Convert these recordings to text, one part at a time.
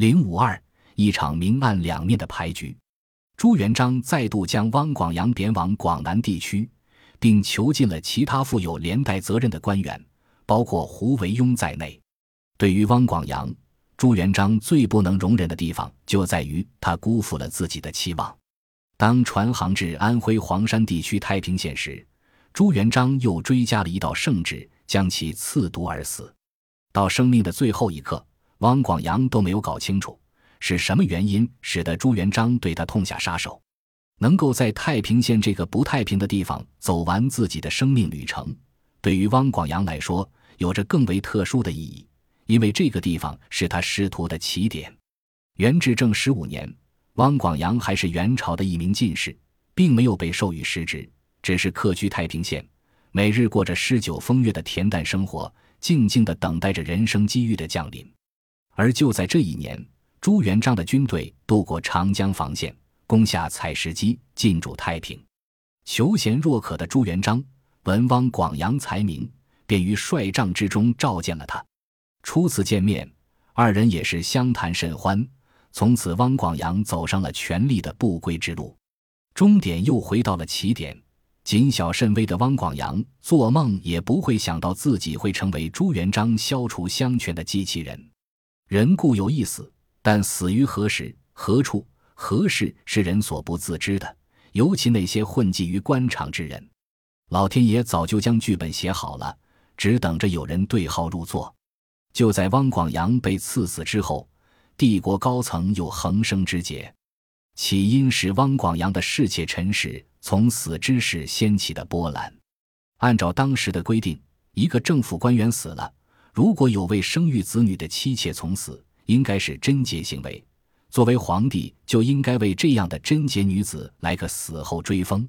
零五二，一场明暗两面的牌局。朱元璋再度将汪广洋贬往广南地区，并囚禁了其他负有连带责任的官员，包括胡惟庸在内。对于汪广洋，朱元璋最不能容忍的地方就在于他辜负了自己的期望。当船航至安徽黄山地区太平县时，朱元璋又追加了一道圣旨，将其刺毒而死。到生命的最后一刻。汪广洋都没有搞清楚是什么原因使得朱元璋对他痛下杀手，能够在太平县这个不太平的地方走完自己的生命旅程，对于汪广洋来说有着更为特殊的意义，因为这个地方是他仕途的起点。元至正十五年，汪广洋还是元朝的一名进士，并没有被授予实职，只是客居太平县，每日过着诗酒风月的恬淡生活，静静地等待着人生机遇的降临。而就在这一年，朱元璋的军队渡过长江防线，攻下采石矶，进驻太平。求贤若渴的朱元璋闻汪广洋才名，便于帅帐之中召见了他。初次见面，二人也是相谈甚欢。从此，汪广洋走上了权力的不归之路，终点又回到了起点。谨小慎微的汪广洋做梦也不会想到自己会成为朱元璋消除相权的机器人。人固有一死，但死于何时、何处、何事是人所不自知的。尤其那些混迹于官场之人，老天爷早就将剧本写好了，只等着有人对号入座。就在汪广洋被赐死之后，帝国高层有横生枝节，起因是汪广洋的侍妾陈氏从死之时掀起的波澜。按照当时的规定，一个政府官员死了。如果有未生育子女的妻妾从死，应该是贞洁行为。作为皇帝，就应该为这样的贞洁女子来个死后追封。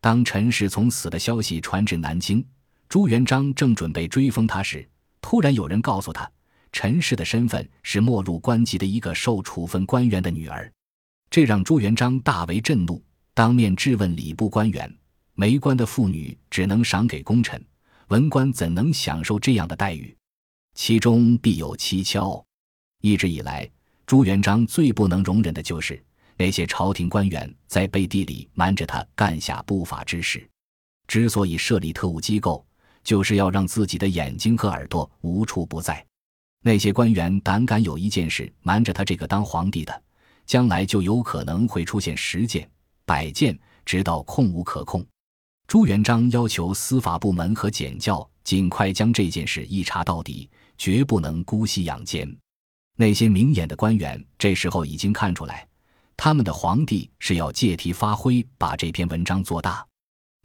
当陈氏从死的消息传至南京，朱元璋正准备追封她时，突然有人告诉他，陈氏的身份是没入官籍的一个受处分官员的女儿。这让朱元璋大为震怒，当面质问礼部官员：没官的妇女只能赏给功臣，文官怎能享受这样的待遇？其中必有蹊跷。一直以来，朱元璋最不能容忍的就是那些朝廷官员在背地里瞒着他干下不法之事。之所以设立特务机构，就是要让自己的眼睛和耳朵无处不在。那些官员胆敢有一件事瞒着他这个当皇帝的，将来就有可能会出现十件、百件，直到控无可控。朱元璋要求司法部门和检教尽快将这件事一查到底。绝不能姑息养奸。那些明眼的官员这时候已经看出来，他们的皇帝是要借题发挥，把这篇文章做大。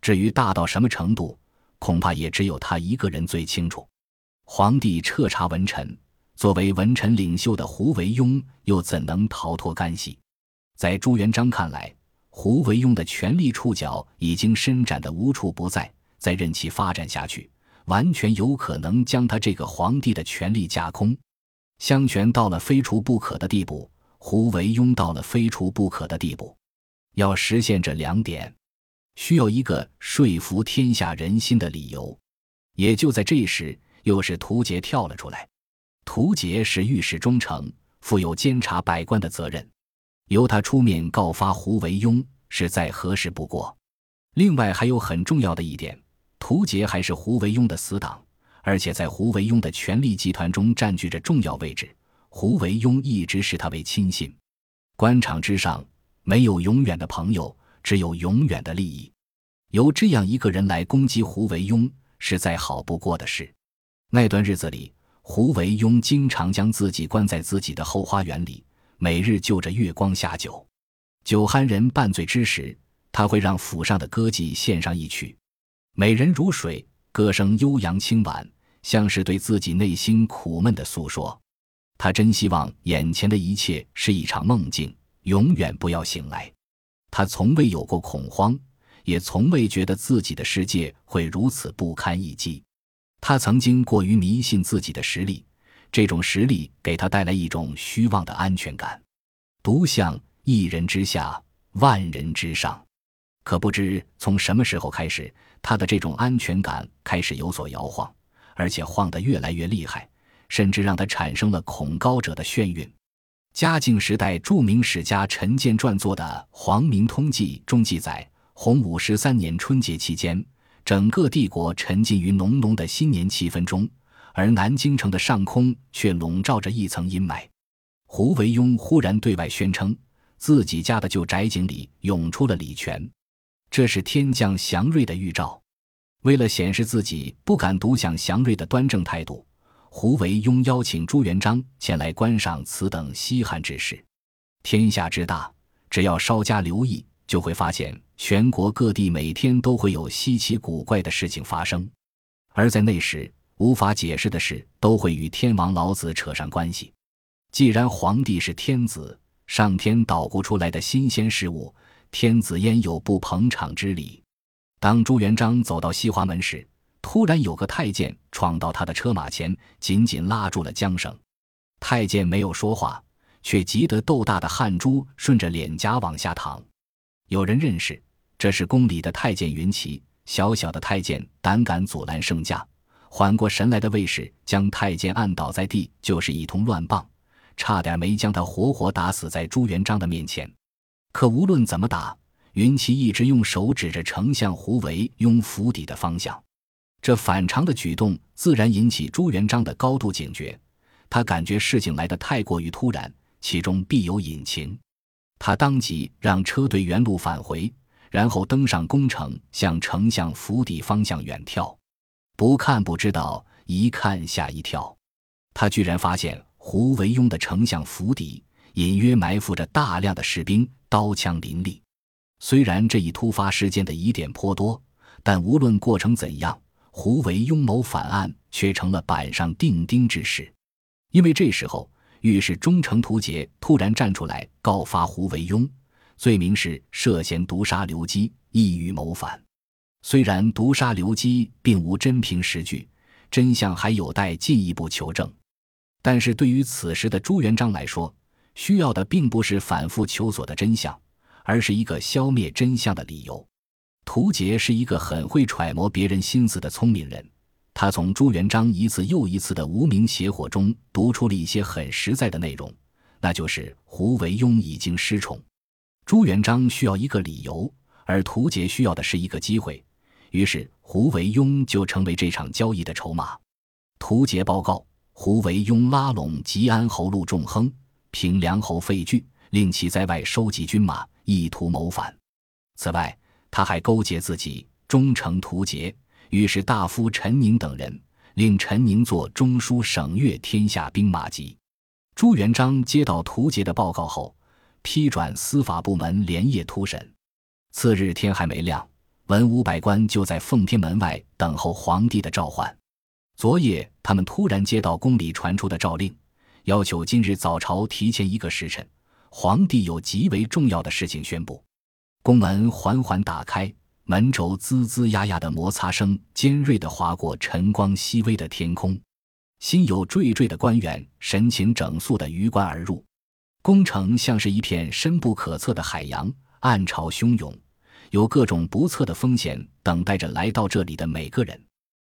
至于大到什么程度，恐怕也只有他一个人最清楚。皇帝彻查文臣，作为文臣领袖的胡惟庸又怎能逃脱干系？在朱元璋看来，胡惟庸的权力触角已经伸展的无处不在，再任其发展下去。完全有可能将他这个皇帝的权力架空，相权到了非除不可的地步，胡惟庸到了非除不可的地步。要实现这两点，需要一个说服天下人心的理由。也就在这时，又是屠杰跳了出来。屠杰是御史中丞，负有监察百官的责任，由他出面告发胡惟庸，是再合适不过。另外还有很重要的一点。屠杰还是胡惟庸的死党，而且在胡惟庸的权力集团中占据着重要位置。胡惟庸一直视他为亲信。官场之上没有永远的朋友，只有永远的利益。由这样一个人来攻击胡惟庸，是再好不过的事。那段日子里，胡惟庸经常将自己关在自己的后花园里，每日就着月光下酒。酒酣人半醉之时，他会让府上的歌妓献上一曲。美人如水，歌声悠扬清婉，像是对自己内心苦闷的诉说。他真希望眼前的一切是一场梦境，永远不要醒来。他从未有过恐慌，也从未觉得自己的世界会如此不堪一击。他曾经过于迷信自己的实力，这种实力给他带来一种虚妄的安全感，独享一人之下，万人之上。可不知从什么时候开始，他的这种安全感开始有所摇晃，而且晃得越来越厉害，甚至让他产生了恐高者的眩晕。嘉靖时代著名史家陈建撰作的《皇明通记》中记载，洪武十三年春节期间，整个帝国沉浸于浓浓的新年气氛中，而南京城的上空却笼罩着一层阴霾。胡惟庸忽然对外宣称，自己家的旧宅井里涌出了李泉，这是天降祥瑞的预兆。为了显示自己不敢独享祥瑞的端正态度。胡惟庸邀请朱元璋前来观赏此等稀罕之事。天下之大，只要稍加留意，就会发现全国各地每天都会有稀奇古怪的事情发生。而在那时，无法解释的事都会与天王老子扯上关系。既然皇帝是天子，上天捣鼓出来的新鲜事物，天子焉有不捧场之理？当朱元璋走到西华门时，突然有个太监闯到他的车马前，紧紧拉住了缰绳。太监没有说话，却急得豆大的汗珠顺着脸颊往下淌。有人认识，这是宫里的太监云奇。小小的太监胆敢阻拦圣驾，缓过神来的卫士将太监按倒在地，就是一通乱棒，差点没将他活活打死在朱元璋的面前。可无论怎么打，云奇一直用手指着丞相胡惟庸府邸的方向。这反常的举动自然引起朱元璋的高度警觉，他感觉事情来得太过于突然，其中必有隐情。他当即让车队原路返回，然后登上宫城，向丞相府邸方向远眺。不看不知道，一看吓一跳，他居然发现胡惟庸的丞相府邸隐约埋伏着大量的士兵，刀枪林立。虽然这一突发事件的疑点颇多，但无论过程怎样。胡惟庸谋反案却成了板上钉钉之事，因为这时候御史中丞涂杰突然站出来告发胡惟庸，罪名是涉嫌毒杀刘基，意欲谋反。虽然毒杀刘基并无真凭实据，真相还有待进一步求证，但是对于此时的朱元璋来说，需要的并不是反复求索的真相，而是一个消灭真相的理由。屠杰是一个很会揣摩别人心思的聪明人，他从朱元璋一次又一次的无名邪火中读出了一些很实在的内容，那就是胡惟庸已经失宠。朱元璋需要一个理由，而屠杰需要的是一个机会，于是胡惟庸就成为这场交易的筹码。屠杰报告，胡惟庸拉拢吉安侯陆仲亨、平凉侯费据，令其在外收集军马，意图谋反。此外，他还勾结自己忠诚图杰、御史大夫陈宁等人，令陈宁做中书省阅天下兵马籍。朱元璋接到图杰的报告后，批转司法部门连夜突审。次日天还没亮，文武百官就在奉天门外等候皇帝的召唤。昨夜，他们突然接到宫里传出的诏令，要求今日早朝提前一个时辰，皇帝有极为重要的事情宣布。宫门缓缓打开，门轴吱吱呀呀的摩擦声尖锐地划过晨光熹微的天空。心有惴惴的官员神情整肃地鱼贯而入。宫城像是一片深不可测的海洋，暗潮汹涌，有各种不测的风险等待着来到这里的每个人。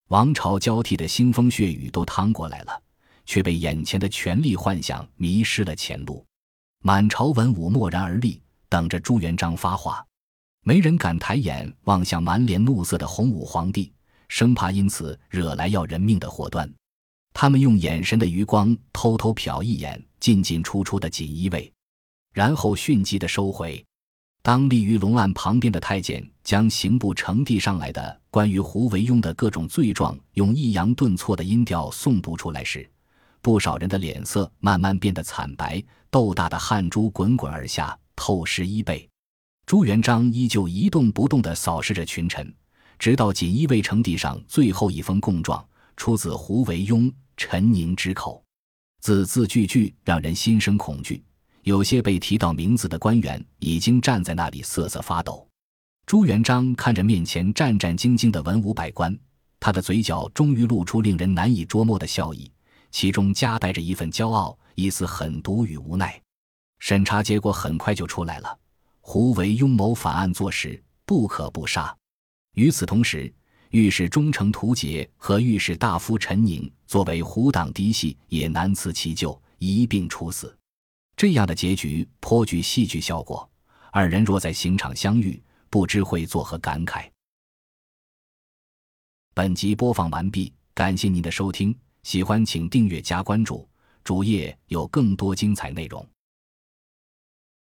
王朝交替的腥风血雨都趟过来了，却被眼前的权力幻想迷失了前路。满朝文武默然而立。等着朱元璋发话，没人敢抬眼望向满脸怒色的洪武皇帝，生怕因此惹来要人命的祸端。他们用眼神的余光偷偷瞟一眼进进出出的锦衣卫，然后迅疾的收回。当立于龙案旁边的太监将刑部呈递上来的关于胡惟庸的各种罪状用抑扬顿挫的音调诵读出来时，不少人的脸色慢慢变得惨白，豆大的汗珠滚滚而下。透视衣背，朱元璋依旧一动不动地扫视着群臣，直到锦衣卫呈递上最后一封供状，出自胡惟庸、陈宁之口，字字句句让人心生恐惧。有些被提到名字的官员已经站在那里瑟瑟发抖。朱元璋看着面前战战兢兢的文武百官，他的嘴角终于露出令人难以捉摸的笑意，其中夹带着一份骄傲，一丝狠毒与无奈。审查结果很快就出来了，胡惟庸谋反案坐实，不可不杀。与此同时，御史忠诚图杰和御史大夫陈宁作为胡党嫡系，也难辞其咎，一并处死。这样的结局颇具戏剧效果。二人若在刑场相遇，不知会作何感慨。本集播放完毕，感谢您的收听。喜欢请订阅加关注主页有更多精彩内容。